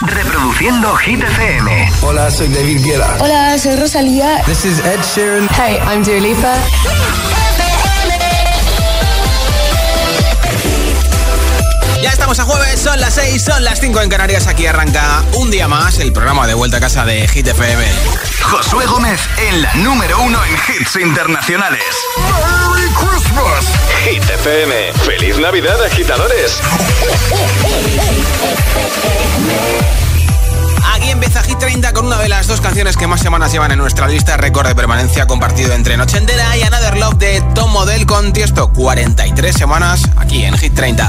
Reproduciendo Hit FM. Hola, soy David Guetta. Hola, soy Rosalía. This is Ed Sheeran. Hey, I'm Dua Lipa. Ya estamos a jueves, son las 6, son las 5 en Canarias. Aquí arranca un día más el programa de vuelta a casa de Hit FM. Josué Gómez en la número uno en hits internacionales. ¡Merry Christmas! Hit FM. ¡Feliz Navidad, agitadores! Aquí empieza Hit 30 con una de las dos canciones que más semanas llevan en nuestra lista, récord de permanencia compartido entre Noche Entera y Another Love de Tom Model con Tiesto. 43 semanas aquí en Hit 30. I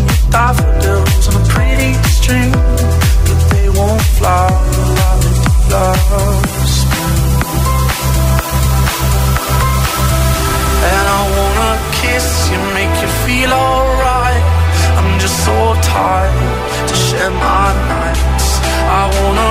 daffodils on a pretty string, but they won't. And I wanna kiss you, make you feel alright. I'm just so tired to share my nights. I wanna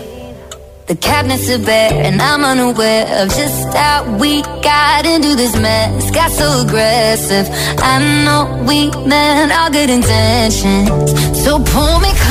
The cabinets are bare, and I'm unaware of just how we got into this mess. Got so aggressive. I know we meant all good intentions. So pull me closer.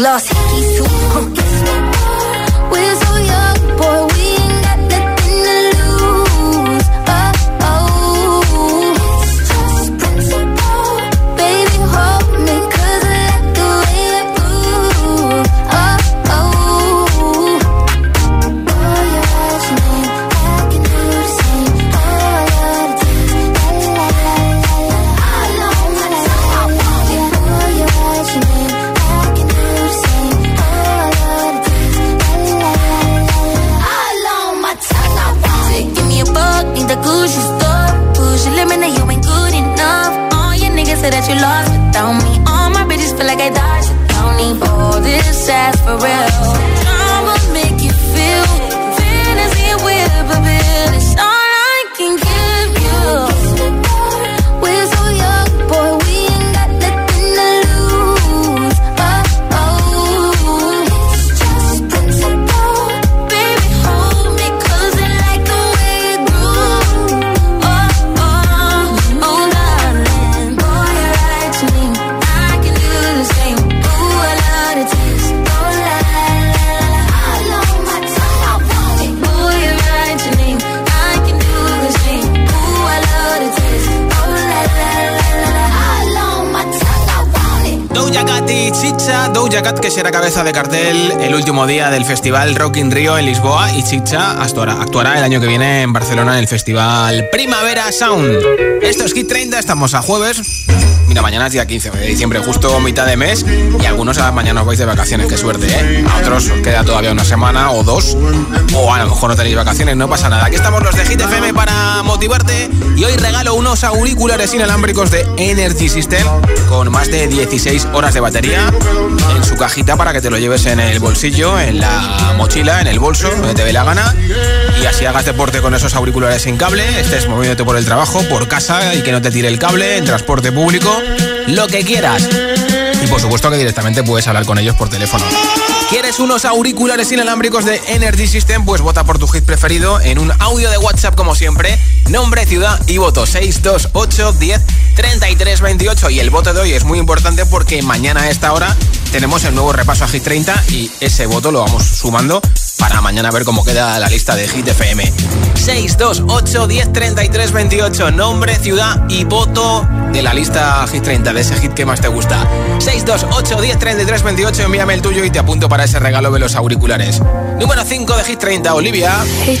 glossy. Que será cabeza de cartel el último día del festival Rock in Rio en Lisboa y Chicha actuará, actuará el año que viene en Barcelona en el festival Primavera Sound. Esto es Hit 30, estamos a jueves. Mira, mañana es día 15 de diciembre, justo mitad de mes. Y algunos a mañana os vais de vacaciones, qué suerte, ¿eh? A otros os queda todavía una semana o dos. O a lo mejor no tenéis vacaciones, no pasa nada. Aquí estamos los de Hit FM para motivarte. Y hoy regalo unos auriculares inalámbricos de Energy System con más de 16 horas de batería en su cajita para que te lo lleves en el bolsillo, en la mochila, en el bolso, donde te dé la gana. Y así hagas deporte con esos auriculares sin cable, estés moviéndote por el trabajo, por casa y que no te tire el cable, en transporte público lo que quieras. Y por supuesto que directamente puedes hablar con ellos por teléfono. ¿Quieres unos auriculares inalámbricos de Energy System? Pues vota por tu hit preferido en un audio de WhatsApp como siempre. Nombre, ciudad y voto 628 10 33 28. Y el voto de hoy es muy importante porque mañana a esta hora tenemos el nuevo repaso a Hit 30 y ese voto lo vamos sumando para mañana ver cómo queda la lista de Hit FM. 628 10 33 28, nombre, ciudad y voto de la lista Hit 30, de ese hit que más te gusta. 628 10 33 28, envíame el tuyo y te apunto para ese regalo de los auriculares. Número 5 de Hit 30, Olivia. Hate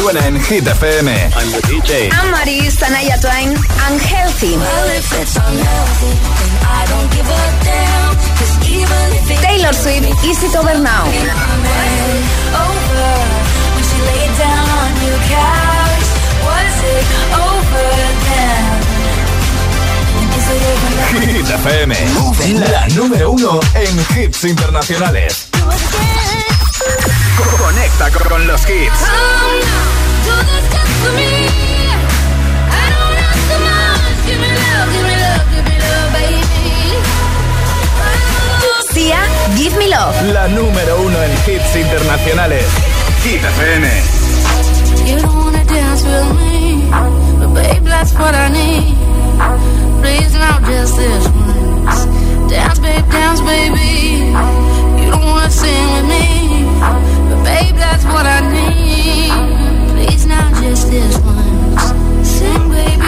Suena en Hit FM. I'm the DJ. I'm Maris, Tanaya Twain, Unhealthy. Taylor Swift, Easy to Over Now. Hit FM, la número uno en hits internacionales. Conecta con los hits. Sia, Give Me Love. La número uno en hits internacionales. Hit FM. You don't wanna dance with me, but babe, that's what I need. Please, not just this once. Dance, babe, dance, baby. You don't wanna sing with me, but babe, that's what I need. Please, not just this once. Sing, baby.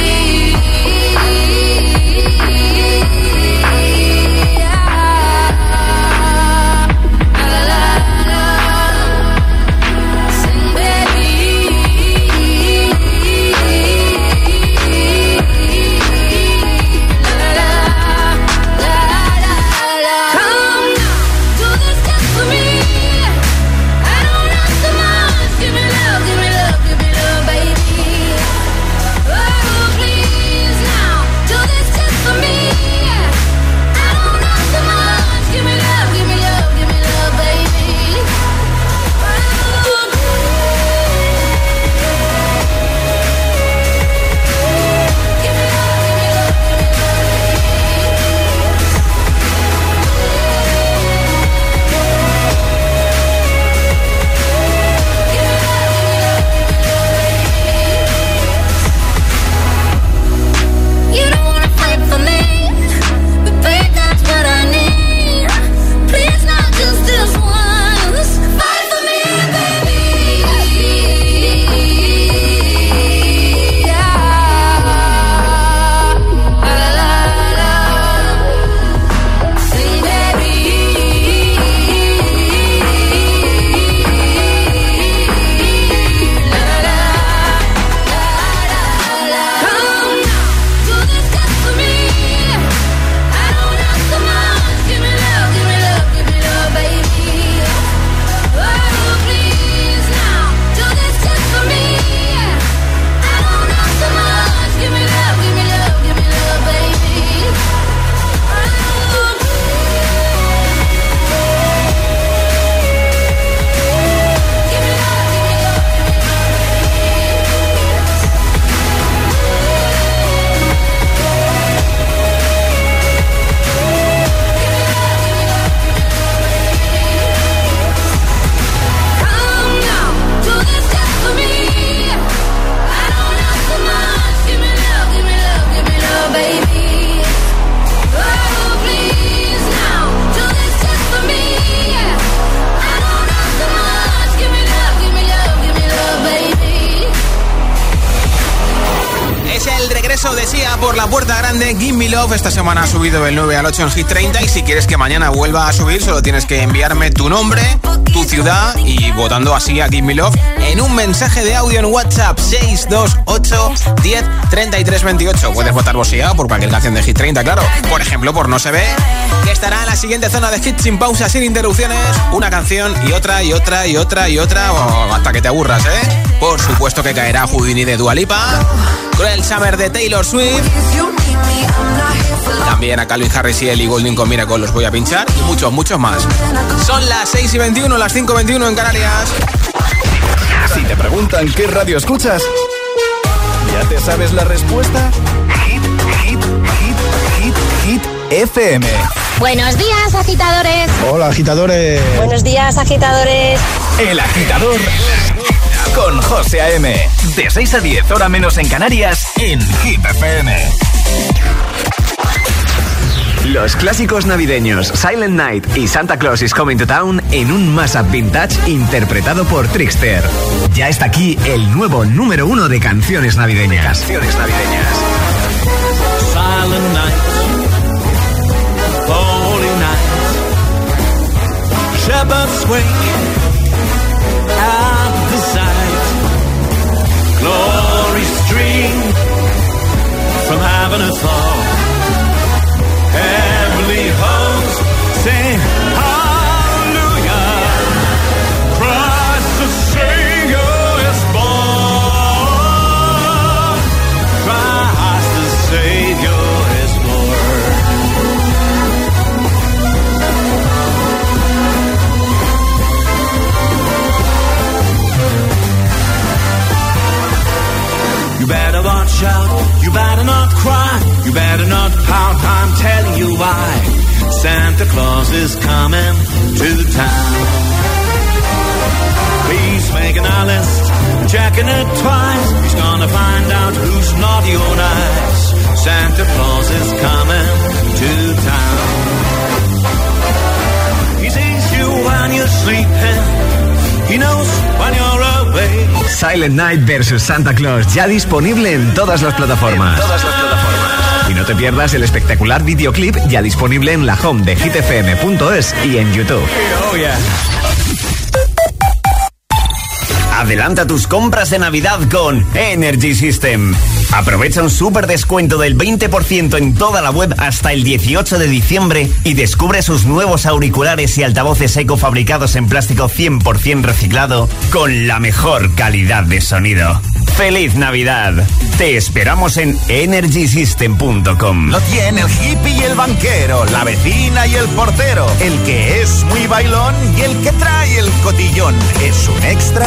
Esta semana ha subido del 9 al 8 en Hit 30. Y si quieres que mañana vuelva a subir, solo tienes que enviarme tu nombre, tu ciudad y votando así a Give Me Love en un mensaje de audio en WhatsApp 628 10 33 28. Puedes votar Sia por cualquier canción de Hit 30, claro. Por ejemplo, por No Se Ve, que estará en la siguiente zona de Hit sin pausa, sin interrupciones. Una canción y otra y otra y otra y otra. o hasta que te aburras, ¿eh? Por supuesto que caerá Houdini de Dualipa. Cruel Summer de Taylor Swift. También a Calvin Harris y Ellie Goulding con Miracle los voy a pinchar y muchos, muchos más. Son las 6 y 21, las 5 y 21 en Canarias. Si te preguntan qué radio escuchas, ¿ya te sabes la respuesta? Hit, hit, hit, hit, hit, FM. Buenos días, agitadores. Hola, agitadores. Buenos días, agitadores. El agitador con José A.M. De 6 a 10, hora menos en Canarias, en Hit FM. Los clásicos navideños Silent Night y Santa Claus is Coming to Town en un mashup vintage interpretado por Trickster. Ya está aquí el nuevo número uno de canciones navideñas. Canciones navideñas. Glory stream from. same better out, you better not cry, you better not pout, I'm telling you why. Santa Claus is coming to town. He's making a list, checking it twice. He's gonna find out who's naughty or nice. Santa Claus is coming to town. He sees you when you're sleeping. He knows when you're awake. Silent Night vs Santa Claus ya disponible en todas las plataformas. todas las plataformas. Y no te pierdas el espectacular videoclip ya disponible en la home de hitfm.es y en YouTube. Oh yeah. Adelanta tus compras de Navidad con Energy System. Aprovecha un súper descuento del 20% en toda la web hasta el 18 de diciembre y descubre sus nuevos auriculares y altavoces eco fabricados en plástico 100% reciclado con la mejor calidad de sonido. ¡Feliz Navidad! Te esperamos en energysystem.com. Lo tiene el hippie y el banquero, la vecina y el portero, el que es muy bailón y el que trae el cotillón. Es un extra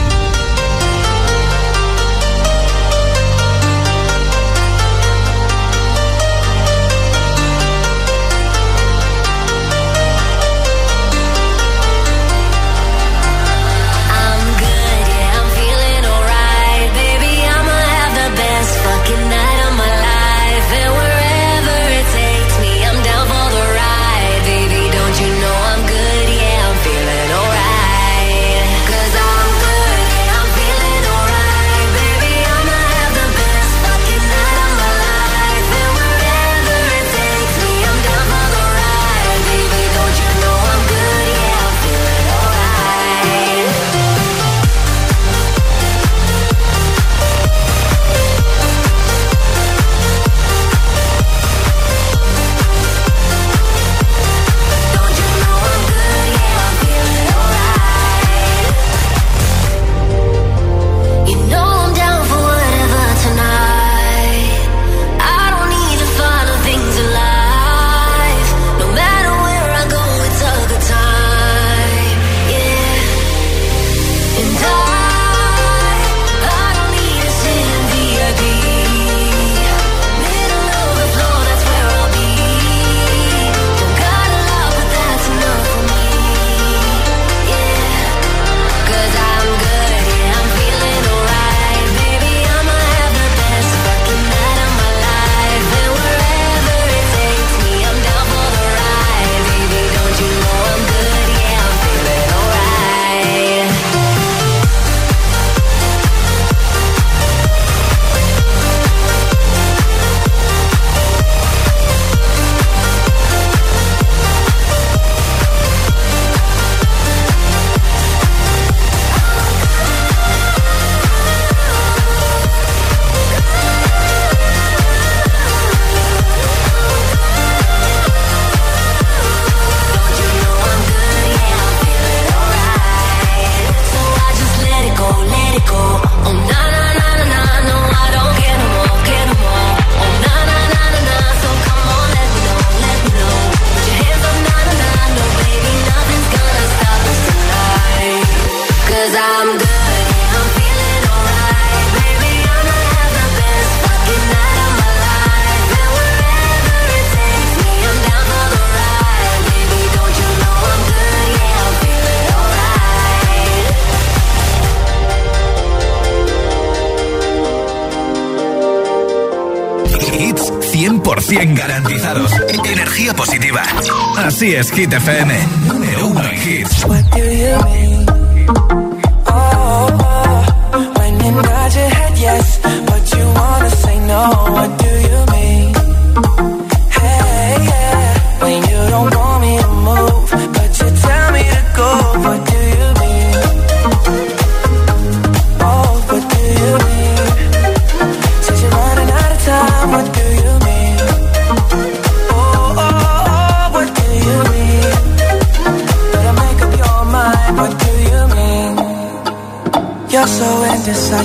Así es, Hit FM.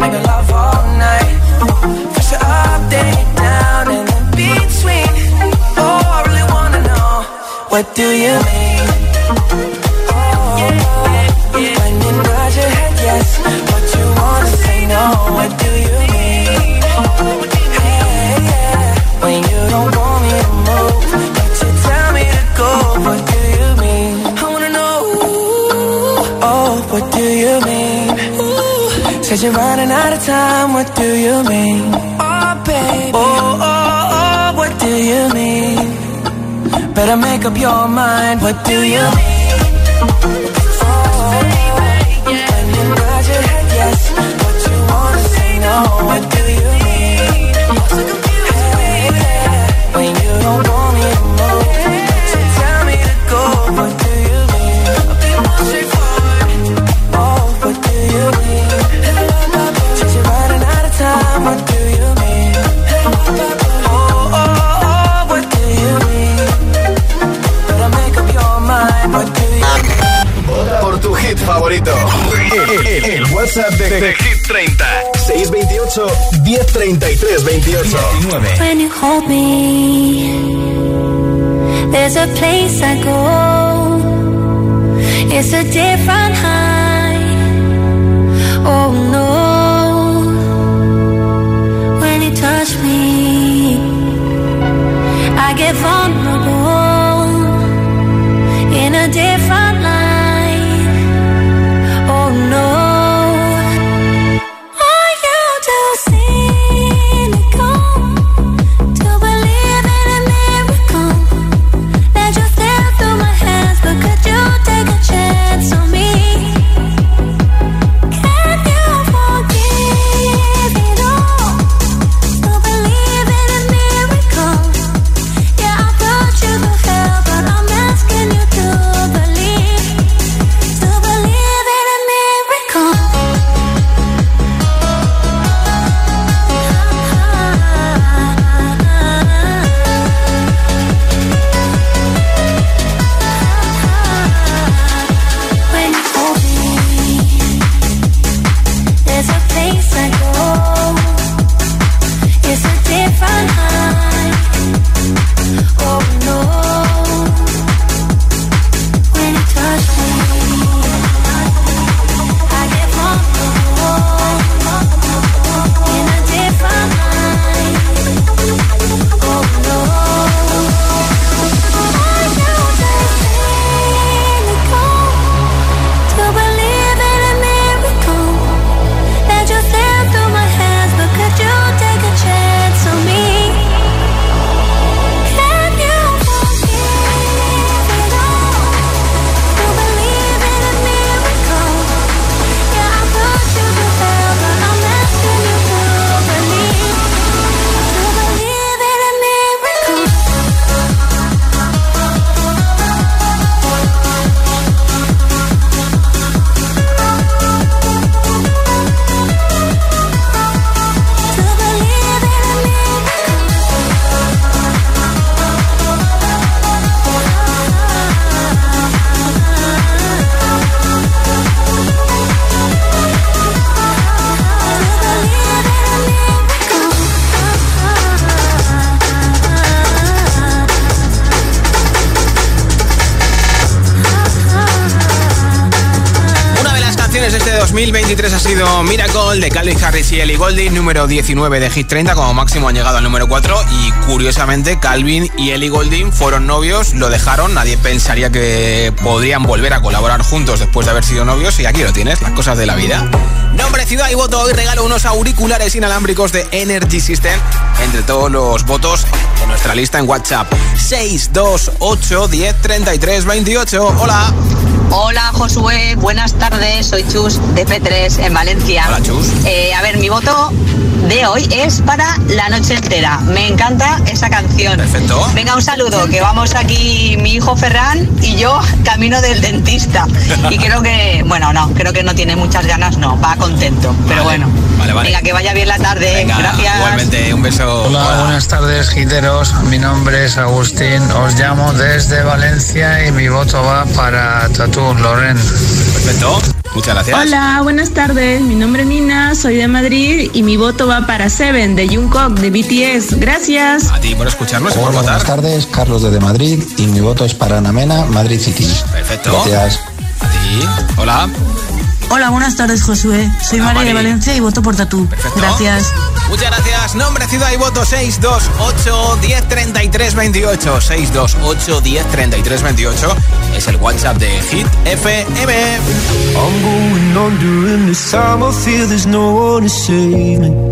Love all night. First you're up, then you're down, and in between. Oh, I really wanna know, what do you mean? Said you're running out of time, what do you mean? Oh, baby, oh, oh, oh, what do you mean? Better make up your mind, what do you mean? Oh, When you nod your head yes, but you wanna say no, what do you mean? Hey, yeah, when you don't want favorito. El, el- el WhatsApp de, de Hit 30. 628 1033 28 19. When you hold me, there's a place I go. It's a different high. Oh no. When you touch me, I get vulnerable 2023 ha sido Miracle de Calvin Harris y Ellie Goulding, número 19 de Hit 30, como máximo han llegado al número 4 y curiosamente Calvin y Ellie Goulding fueron novios, lo dejaron, nadie pensaría que podrían volver a colaborar juntos después de haber sido novios y aquí lo tienes, las cosas de la vida. Nombre, ciudad y voto, hoy regalo unos auriculares inalámbricos de Energy System entre todos los votos de nuestra lista en WhatsApp 628 10 33 28. Hola. Hola Josué, buenas tardes, soy Chus de P3 en Valencia. Hola Chus. Eh, a ver, mi voto de hoy es para La Noche Entera. Me encanta esa canción. Perfecto. Venga, un saludo, que vamos aquí mi hijo Ferran y yo camino del dentista. Y creo que, bueno, no, creo que no tiene muchas ganas, no, va contento. Pero bueno, Vale, vale. venga, que vaya bien la tarde. Venga, Gracias. Igualmente, un beso. Hola, buenas tardes, giteros. Mi nombre es Agustín. Os llamo desde Valencia y mi voto va para Tatu Loren. Perfecto. Muchas gracias. Hola, buenas tardes. Mi nombre es Nina, soy de Madrid y mi voto va para Seven de Jungkook de BTS. Gracias. A ti por escucharnos por Hola, votar. buenas tardes, Carlos desde Madrid y mi voto es para Ana Mena, Madrid City. Perfecto. Gracias. A ti. Hola. Hola, buenas tardes, Josué. Soy Hola, María de Mari. Valencia y voto por Tatú. Gracias. Muchas gracias. Nombre, ciudad y voto 628 10 33 28. 628 10 33 28 es el WhatsApp de Hit FM. I'm going on during this time. I feel there's no one to save me.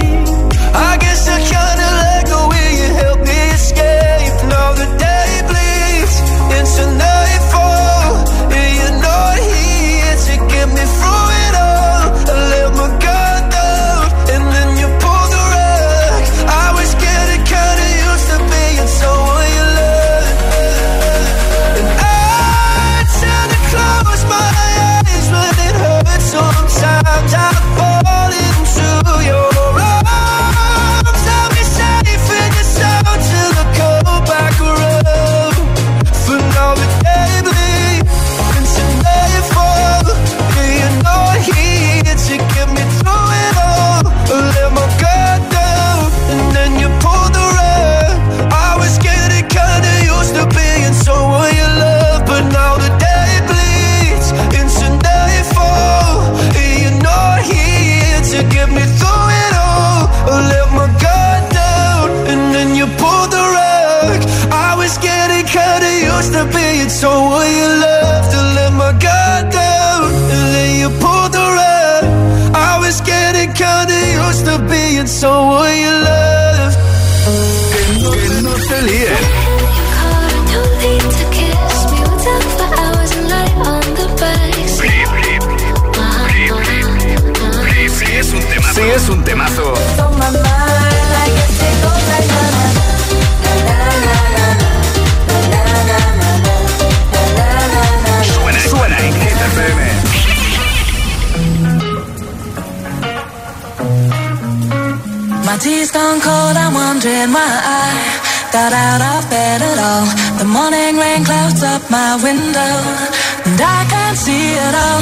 Es un temazo. Suena, suena en. My tea's gone cold, I'm wondering why I got out of bed at all. The morning rain clouds up my window, and I can't see it all.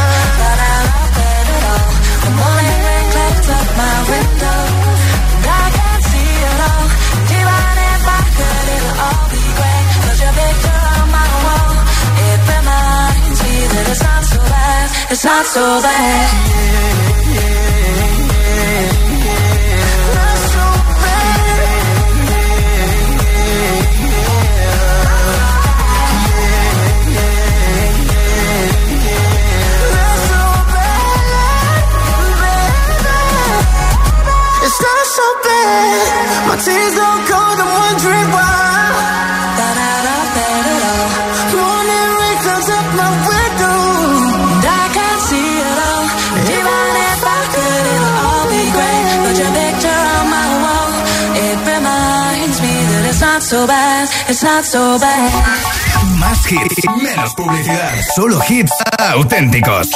I can't see all. Even if could, it'll all be your picture on my wall. It reminds me that it's not so bad. It's not so bad. So bad. My tears don't cold, I'm wondering why. Thought out of bed at all. Morning rain comes up my window. And I can't see it all. And even if I could, it'll all be great. Put your picture on my wall. It reminds me that it's not so bad. It's not so bad. Más hits, menos publicidad. Solo hits auténticos.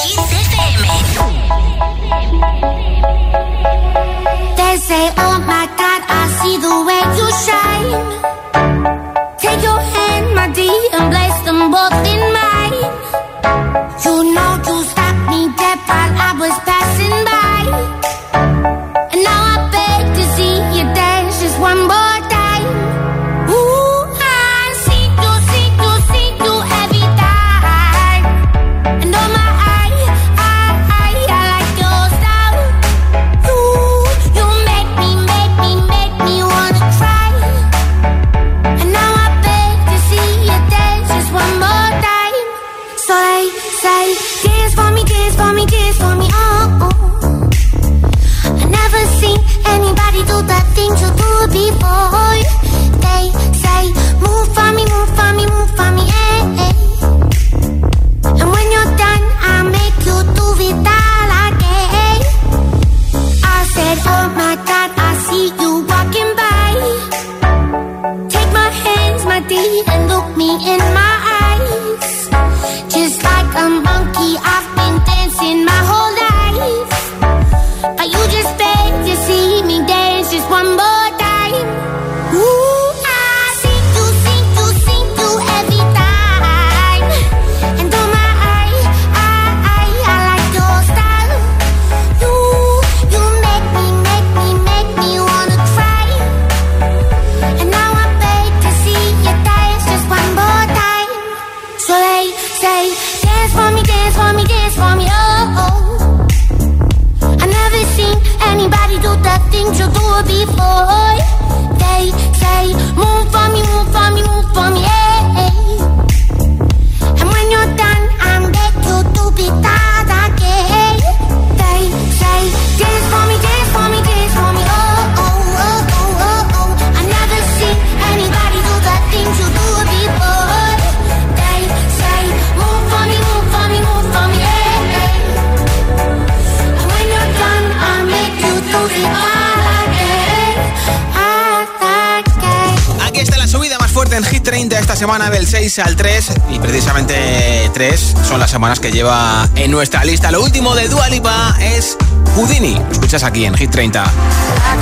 6 al 3 y precisamente 3 son las semanas que lleva en nuestra lista. Lo último de Dua Lipa es Houdini. Lo escuchas aquí en Hit 30. I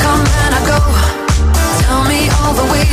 come and I go. Tell me all the ways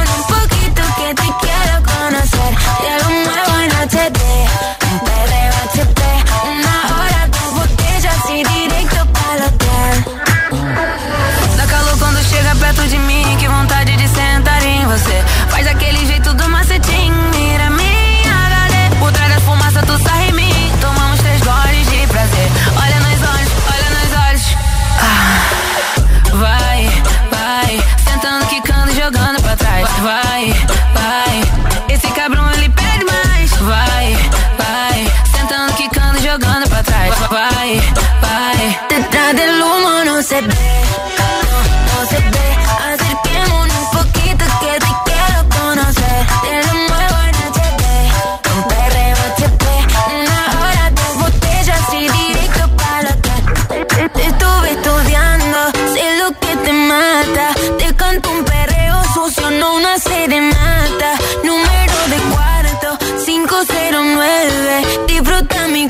mi